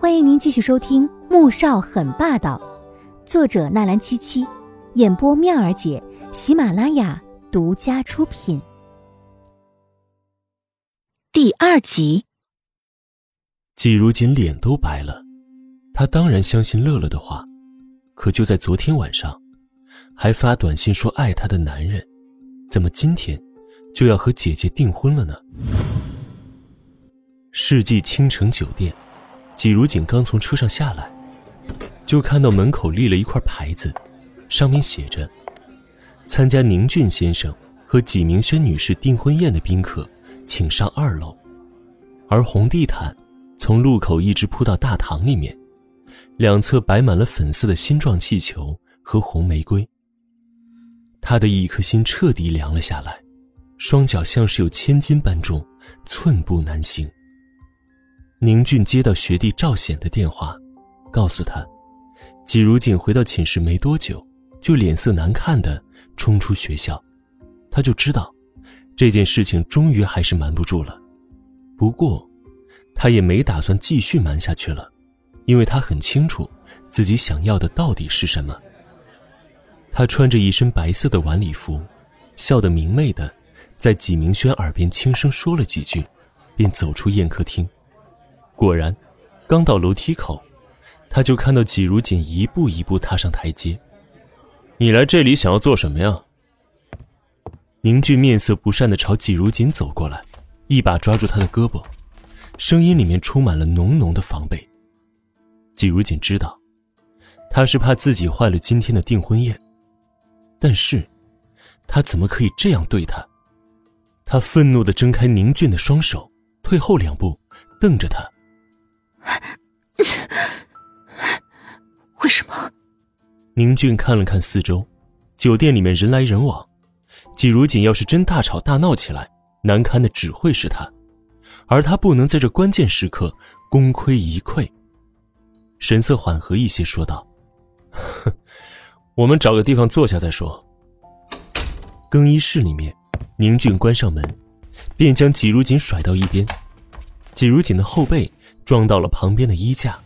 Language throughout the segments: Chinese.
欢迎您继续收听《穆少很霸道》，作者纳兰七七，演播妙儿姐，喜马拉雅独家出品。第二集，季如锦脸都白了，他当然相信乐乐的话，可就在昨天晚上，还发短信说爱他的男人，怎么今天就要和姐姐订婚了呢？世纪倾城酒店，季如锦刚从车上下来，就看到门口立了一块牌子，上面写着：“参加宁俊先生和纪明轩女士订婚宴的宾客，请上二楼。”而红地毯从路口一直铺到大堂里面，两侧摆满了粉色的心状气球和红玫瑰。他的一颗心彻底凉了下来，双脚像是有千斤般重，寸步难行。宁俊接到学弟赵显的电话，告诉他，季如锦回到寝室没多久，就脸色难看的冲出学校，他就知道，这件事情终于还是瞒不住了。不过，他也没打算继续瞒下去了，因为他很清楚，自己想要的到底是什么。他穿着一身白色的晚礼服，笑得明媚的，在纪明轩耳边轻声说了几句，便走出宴客厅。果然，刚到楼梯口，他就看到纪如锦一步一步踏上台阶。你来这里想要做什么呀？宁俊面色不善的朝纪如锦走过来，一把抓住他的胳膊，声音里面充满了浓浓的防备。纪如锦知道，他是怕自己坏了今天的订婚宴，但是，他怎么可以这样对他？他愤怒的挣开宁俊的双手，退后两步，瞪着他。为什么？宁俊看了看四周，酒店里面人来人往，季如锦要是真大吵大闹起来，难堪的只会是他，而他不能在这关键时刻功亏一篑。神色缓和一些，说道：“我们找个地方坐下再说。”更衣室里面，宁俊关上门，便将季如锦甩到一边，季如锦的后背。撞到了旁边的衣架，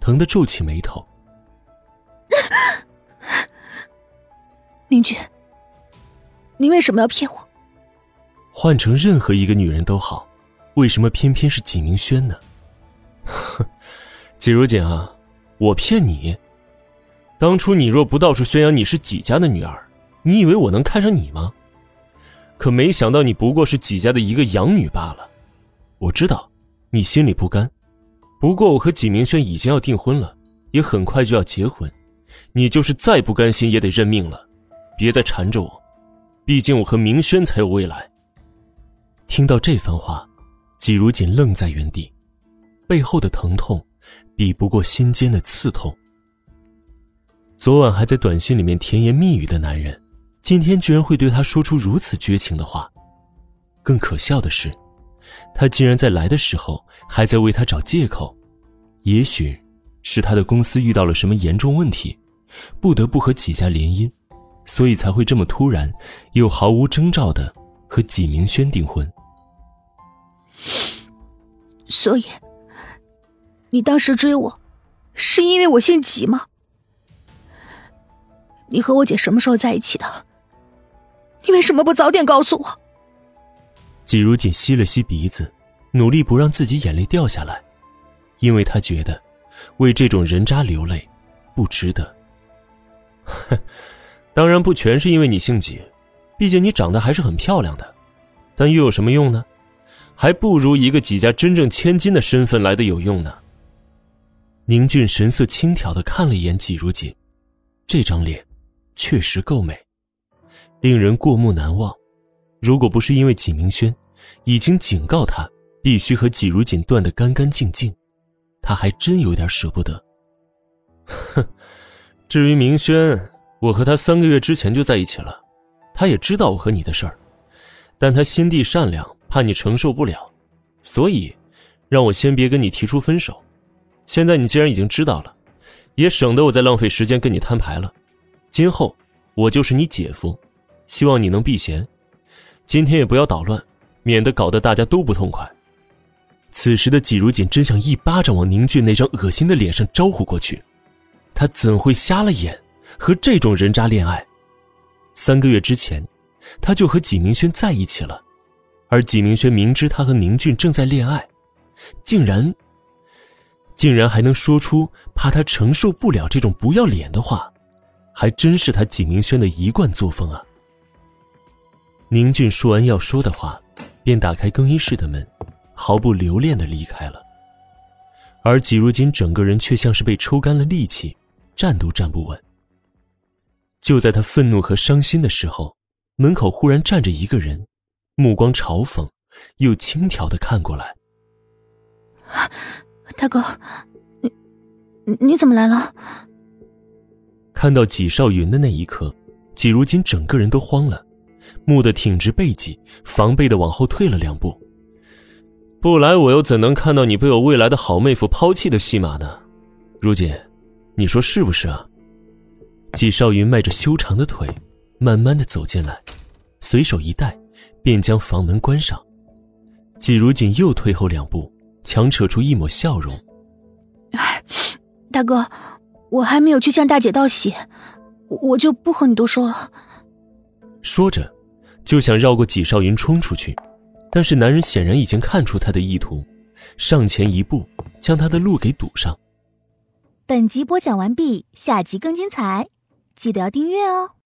疼得皱起眉头。宁俊，你为什么要骗我？换成任何一个女人都好，为什么偏偏是纪明轩呢？季如锦啊，我骗你？当初你若不到处宣扬你是纪家的女儿，你以为我能看上你吗？可没想到你不过是纪家的一个养女罢了。我知道，你心里不甘。不过我和纪明轩已经要订婚了，也很快就要结婚，你就是再不甘心也得认命了，别再缠着我，毕竟我和明轩才有未来。听到这番话，季如锦愣在原地，背后的疼痛比不过心间的刺痛。昨晚还在短信里面甜言蜜语的男人，今天居然会对他说出如此绝情的话，更可笑的是。他竟然在来的时候还在为他找借口，也许是他的公司遇到了什么严重问题，不得不和几家联姻，所以才会这么突然又毫无征兆的和纪明轩订婚。所以，你当时追我，是因为我姓纪吗？你和我姐什么时候在一起的？你为什么不早点告诉我？季如锦吸了吸鼻子，努力不让自己眼泪掉下来，因为他觉得，为这种人渣流泪，不值得。哼，当然不全是因为你姓纪，毕竟你长得还是很漂亮的，但又有什么用呢？还不如一个几家真正千金的身份来的有用呢。宁俊神色轻佻的看了一眼季如锦，这张脸，确实够美，令人过目难忘。如果不是因为纪明轩已经警告他必须和纪如锦断得干干净净，他还真有点舍不得。哼，至于明轩，我和他三个月之前就在一起了，他也知道我和你的事儿，但他心地善良，怕你承受不了，所以让我先别跟你提出分手。现在你既然已经知道了，也省得我再浪费时间跟你摊牌了。今后我就是你姐夫，希望你能避嫌。今天也不要捣乱，免得搞得大家都不痛快。此时的季如锦真想一巴掌往宁俊那张恶心的脸上招呼过去，他怎会瞎了眼和这种人渣恋爱？三个月之前，他就和纪明轩在一起了，而纪明轩明知他和宁俊正在恋爱，竟然，竟然还能说出怕他承受不了这种不要脸的话，还真是他纪明轩的一贯作风啊！宁俊说完要说的话，便打开更衣室的门。毫不留恋的离开了，而季如锦整个人却像是被抽干了力气，站都站不稳。就在他愤怒和伤心的时候，门口忽然站着一个人，目光嘲讽又轻佻的看过来：“大哥，你你怎么来了？”看到纪少云的那一刻，季如锦整个人都慌了，蓦地挺直背脊，防备的往后退了两步。不来，我又怎能看到你被我未来的好妹夫抛弃的戏码呢？如锦，你说是不是啊？纪少云迈着修长的腿，慢慢的走进来，随手一带，便将房门关上。季如锦又退后两步，强扯出一抹笑容：“大哥，我还没有去向大姐道喜，我就不和你多说了。”说着，就想绕过纪少云冲出去。但是男人显然已经看出他的意图，上前一步，将他的路给堵上。本集播讲完毕，下集更精彩，记得要订阅哦。